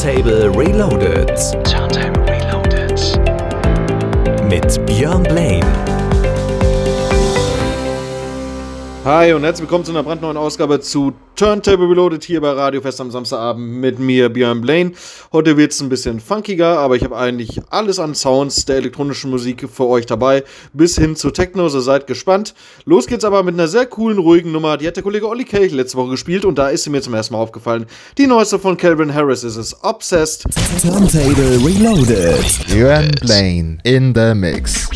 Turntable Reloaded. Turntable Reloaded. Mit Björn Blaine. Hi und herzlich willkommen zu einer brandneuen Ausgabe zu Turntable Reloaded hier bei Radio Fest am Samstagabend mit mir, Björn Blaine. Heute wird es ein bisschen funkiger, aber ich habe eigentlich alles an Sounds der elektronischen Musik für euch dabei, bis hin zu Techno, so seid gespannt. Los geht's aber mit einer sehr coolen, ruhigen Nummer, die hat der Kollege Olli Kelch letzte Woche gespielt und da ist sie mir zum ersten Mal aufgefallen. Die neueste von Calvin Harris ist es, Obsessed. Turntable Reloaded. Björn Blaine in the mix.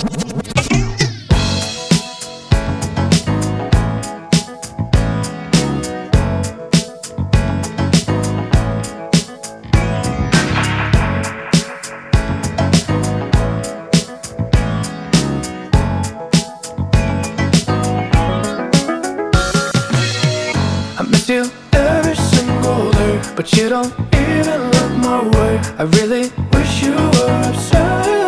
You don't even look my way. I really wish you were obsessed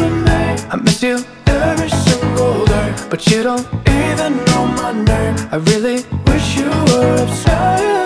with me. I miss you every single day, but you don't even know my name. I really wish you were obsessed.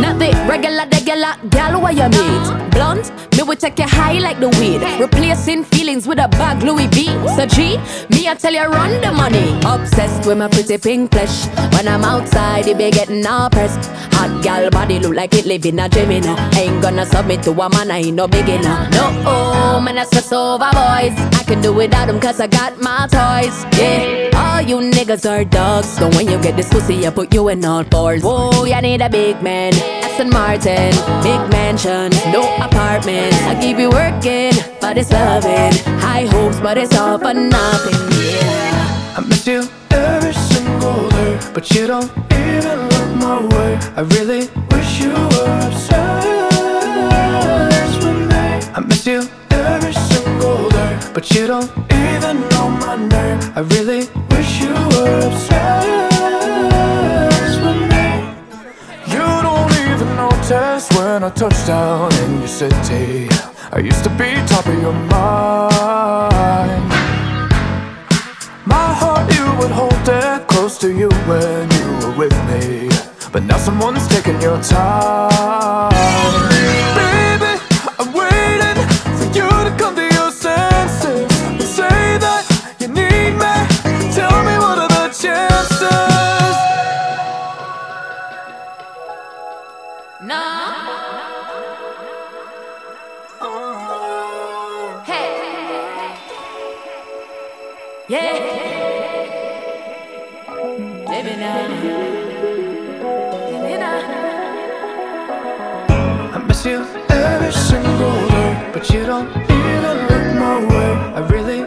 Not the regular, regular gal where you meet. Blunt, me will take you high like the weed. Replacing feelings with a bag Louis V. So G, me I tell you run the money. Obsessed with my pretty pink flesh. When I'm outside, it be getting all pressed. Hot gal body look like it live in a Gemini. Ain't gonna submit to a man, I ain't no beginner. No, oh, man, I stress over boys. I can do without them cause I got my toys. Yeah, all you niggas are dogs. So when you get this pussy, I put you in all fours. Whoa, you need a big man. Aston Martin, big mansion, no apartment. I keep you working, but it's loving. High hopes, but it's all for nothing. Yeah. I miss you every single day, but you don't even look my way. I really wish you were obsessed with me. I miss you but you don't even know my name. I really wish you were obsessed with me. You don't even notice when I touch down in your city. I used to be top of your mind. My heart, you would hold it close to you when you were with me. But now someone's taking your time. You don't even look my way. I really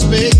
space.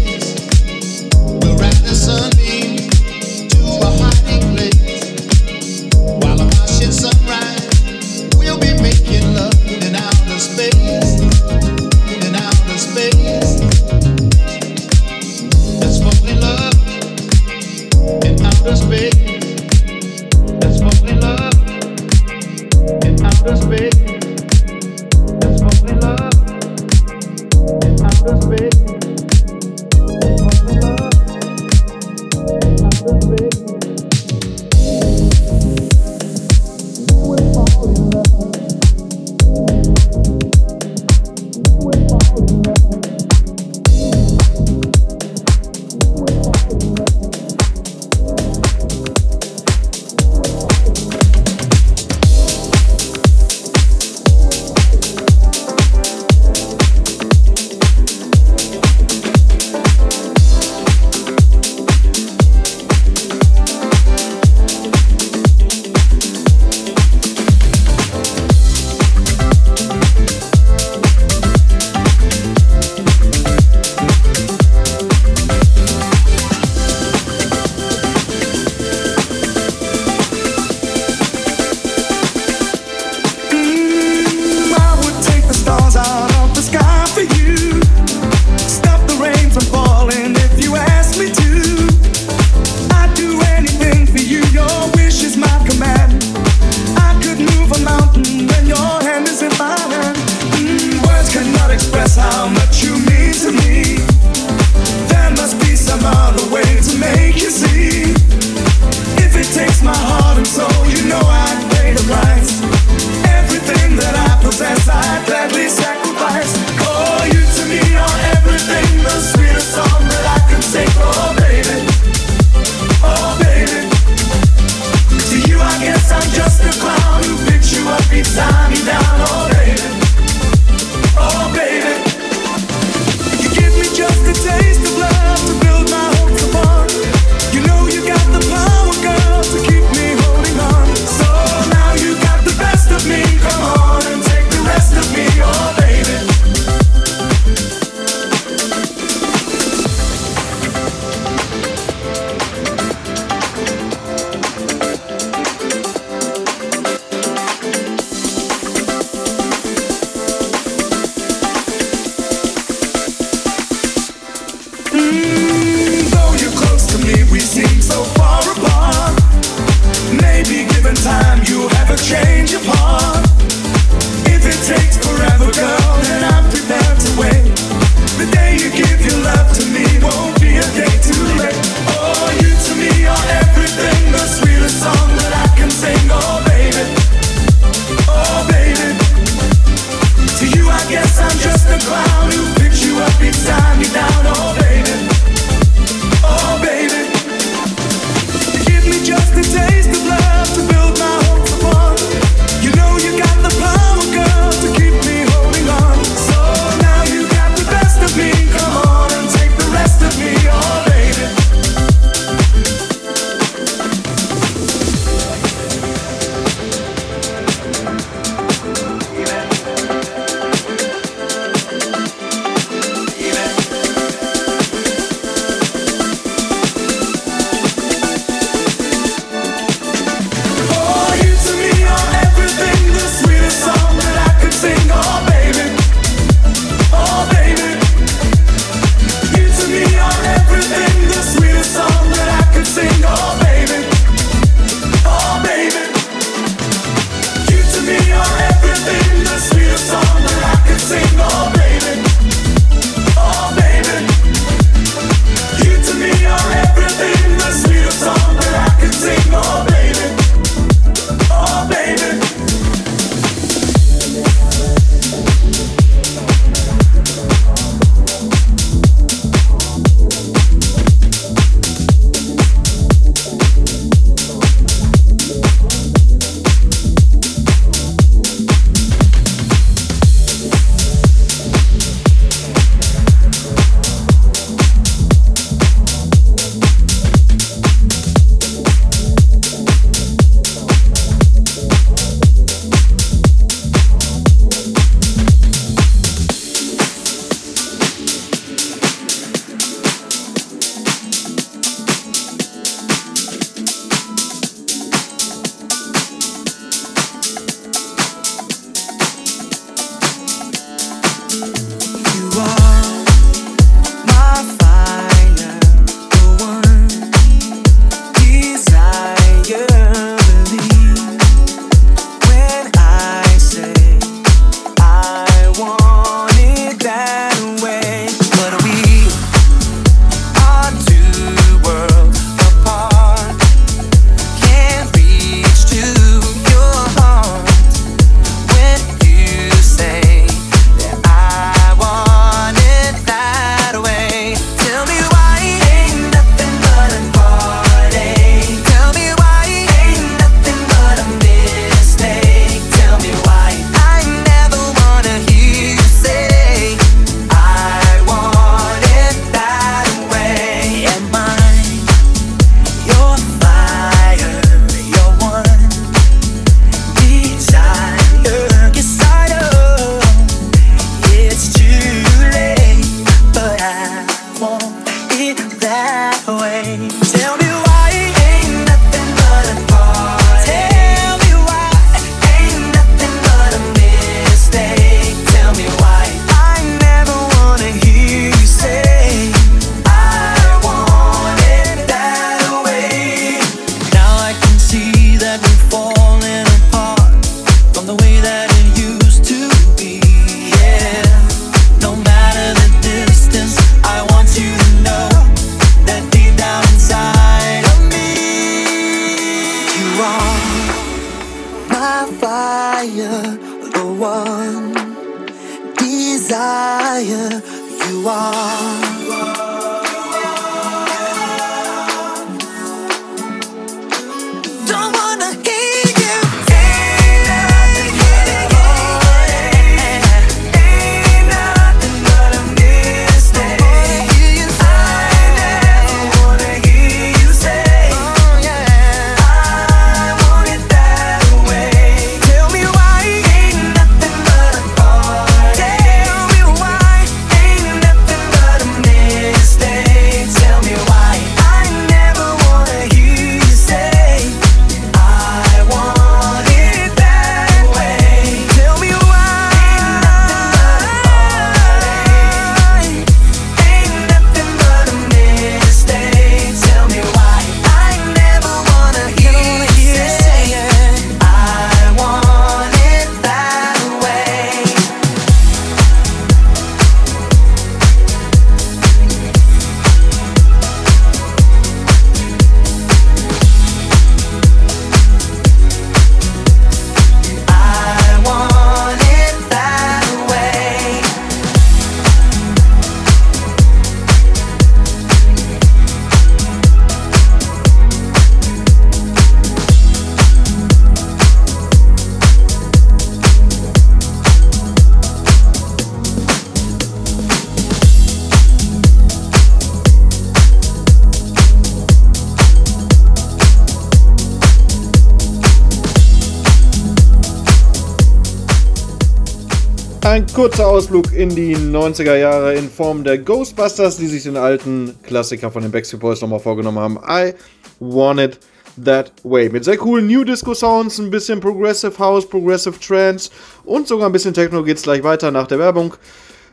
kurzer Ausflug in die 90er Jahre in Form der Ghostbusters, die sich den alten Klassiker von den Backstreet Boys nochmal vorgenommen haben. I Want It That Way. Mit sehr coolen New Disco Sounds, ein bisschen Progressive House, Progressive Trance und sogar ein bisschen Techno geht's gleich weiter nach der Werbung.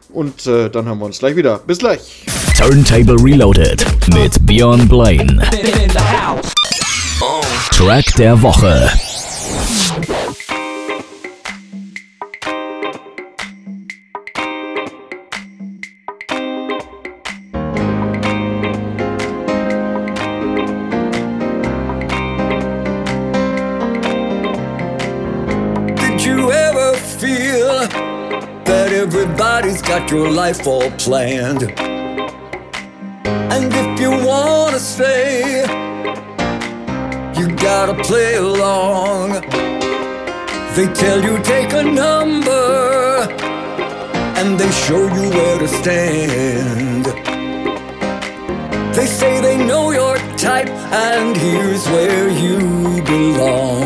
Und äh, dann haben wir uns gleich wieder. Bis gleich. Turntable Reloaded mit Björn Blaine. Oh. Track der Woche. your life all planned. And if you wanna stay, you gotta play along. They tell you take a number, and they show you where to stand. They say they know your type, and here's where you belong.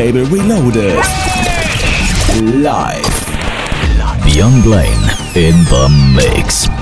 Turntable Reloaded. Live. Beyond Blaine in the mix.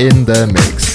In the mix.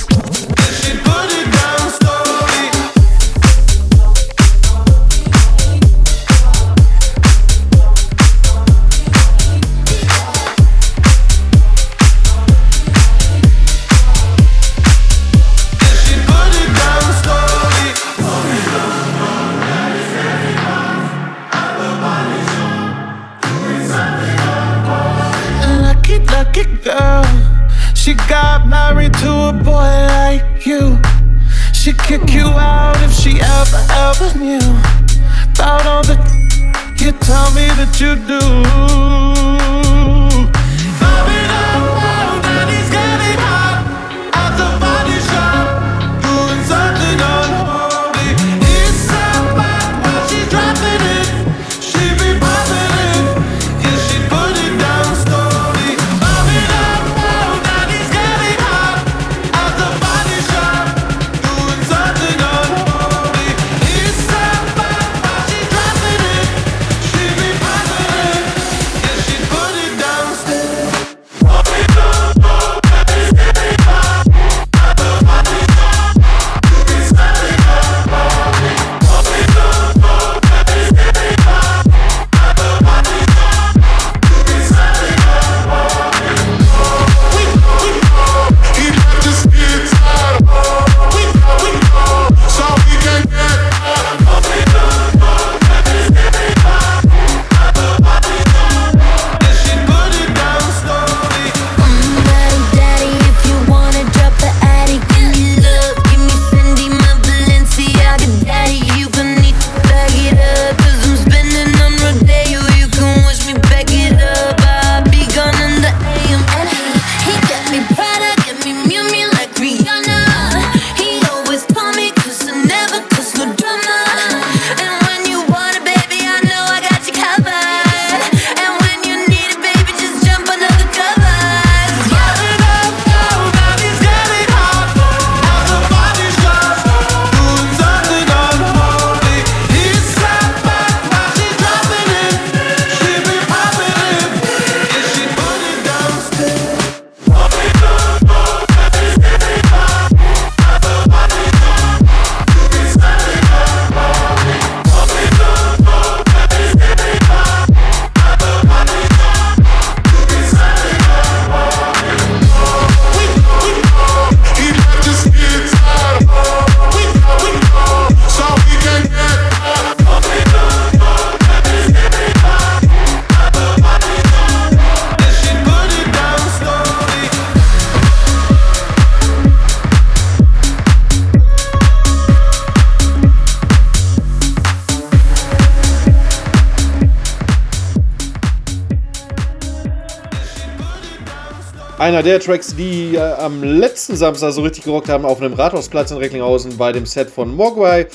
Der Tracks, die äh, am letzten Samstag so richtig gerockt haben auf einem Rathausplatz in Recklinghausen bei dem Set von Mogwai.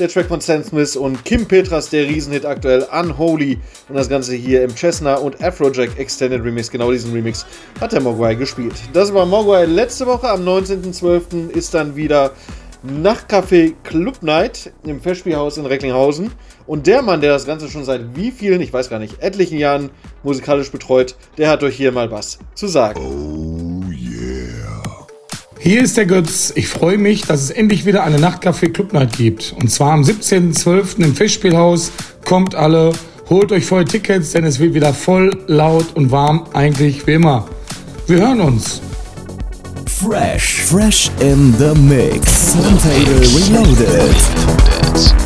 Der Track von Stan Smith und Kim Petras, der Riesenhit aktuell Unholy. Und das Ganze hier im Chesna und Afrojack Extended Remix. Genau diesen Remix hat der Mogwai gespielt. Das war Mogwai letzte Woche. Am 19.12. ist dann wieder Nachtcafé Club Night im Festspielhaus in Recklinghausen. Und der Mann, der das Ganze schon seit wie vielen, ich weiß gar nicht, etlichen Jahren musikalisch betreut, der hat euch hier mal was zu sagen. Hier ist der Götz. Ich freue mich, dass es endlich wieder eine Nachtcafé Club Night gibt. Und zwar am 17.12. im Festspielhaus. Kommt alle, holt euch voll Tickets, denn es wird wieder voll, laut und warm, eigentlich wie immer. Wir hören uns. Fresh. Fresh in the Mix. Turntable Reloaded.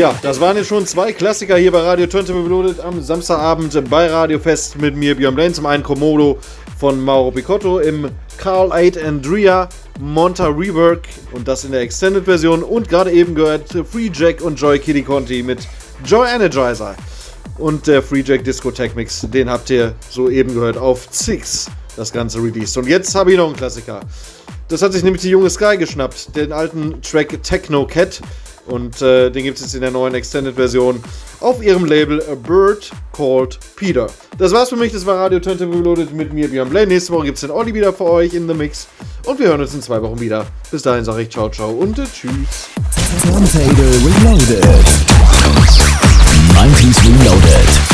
Ja, das waren jetzt schon zwei Klassiker hier bei Radio Turntable Reloaded am Samstagabend bei Radio Fest mit mir, Björn Blaine. Zum einen Komodo von Mauro Picotto im Carl 8 Andrea Monta Rework und das in der Extended-Version und gerade eben gehört Free Jack und Joy Kitty Conti mit Joy Energizer. Und der Free Jack Discotheque Mix, den habt ihr soeben gehört auf Six, das Ganze released. Und jetzt habe ich noch einen Klassiker. Das hat sich nämlich die junge Sky geschnappt, den alten Track Techno Cat. Und äh, den gibt es jetzt in der neuen Extended-Version auf ihrem Label A Bird Called Peter. Das war's für mich, das war Radio Turntable Reloaded mit mir, Björn Blaine. Nächste Woche gibt es den Olli wieder für euch in The Mix. Und wir hören uns in zwei Wochen wieder. Bis dahin sage ich ciao, ciao und äh, tschüss. Turntable Reloaded. 90s Reloaded.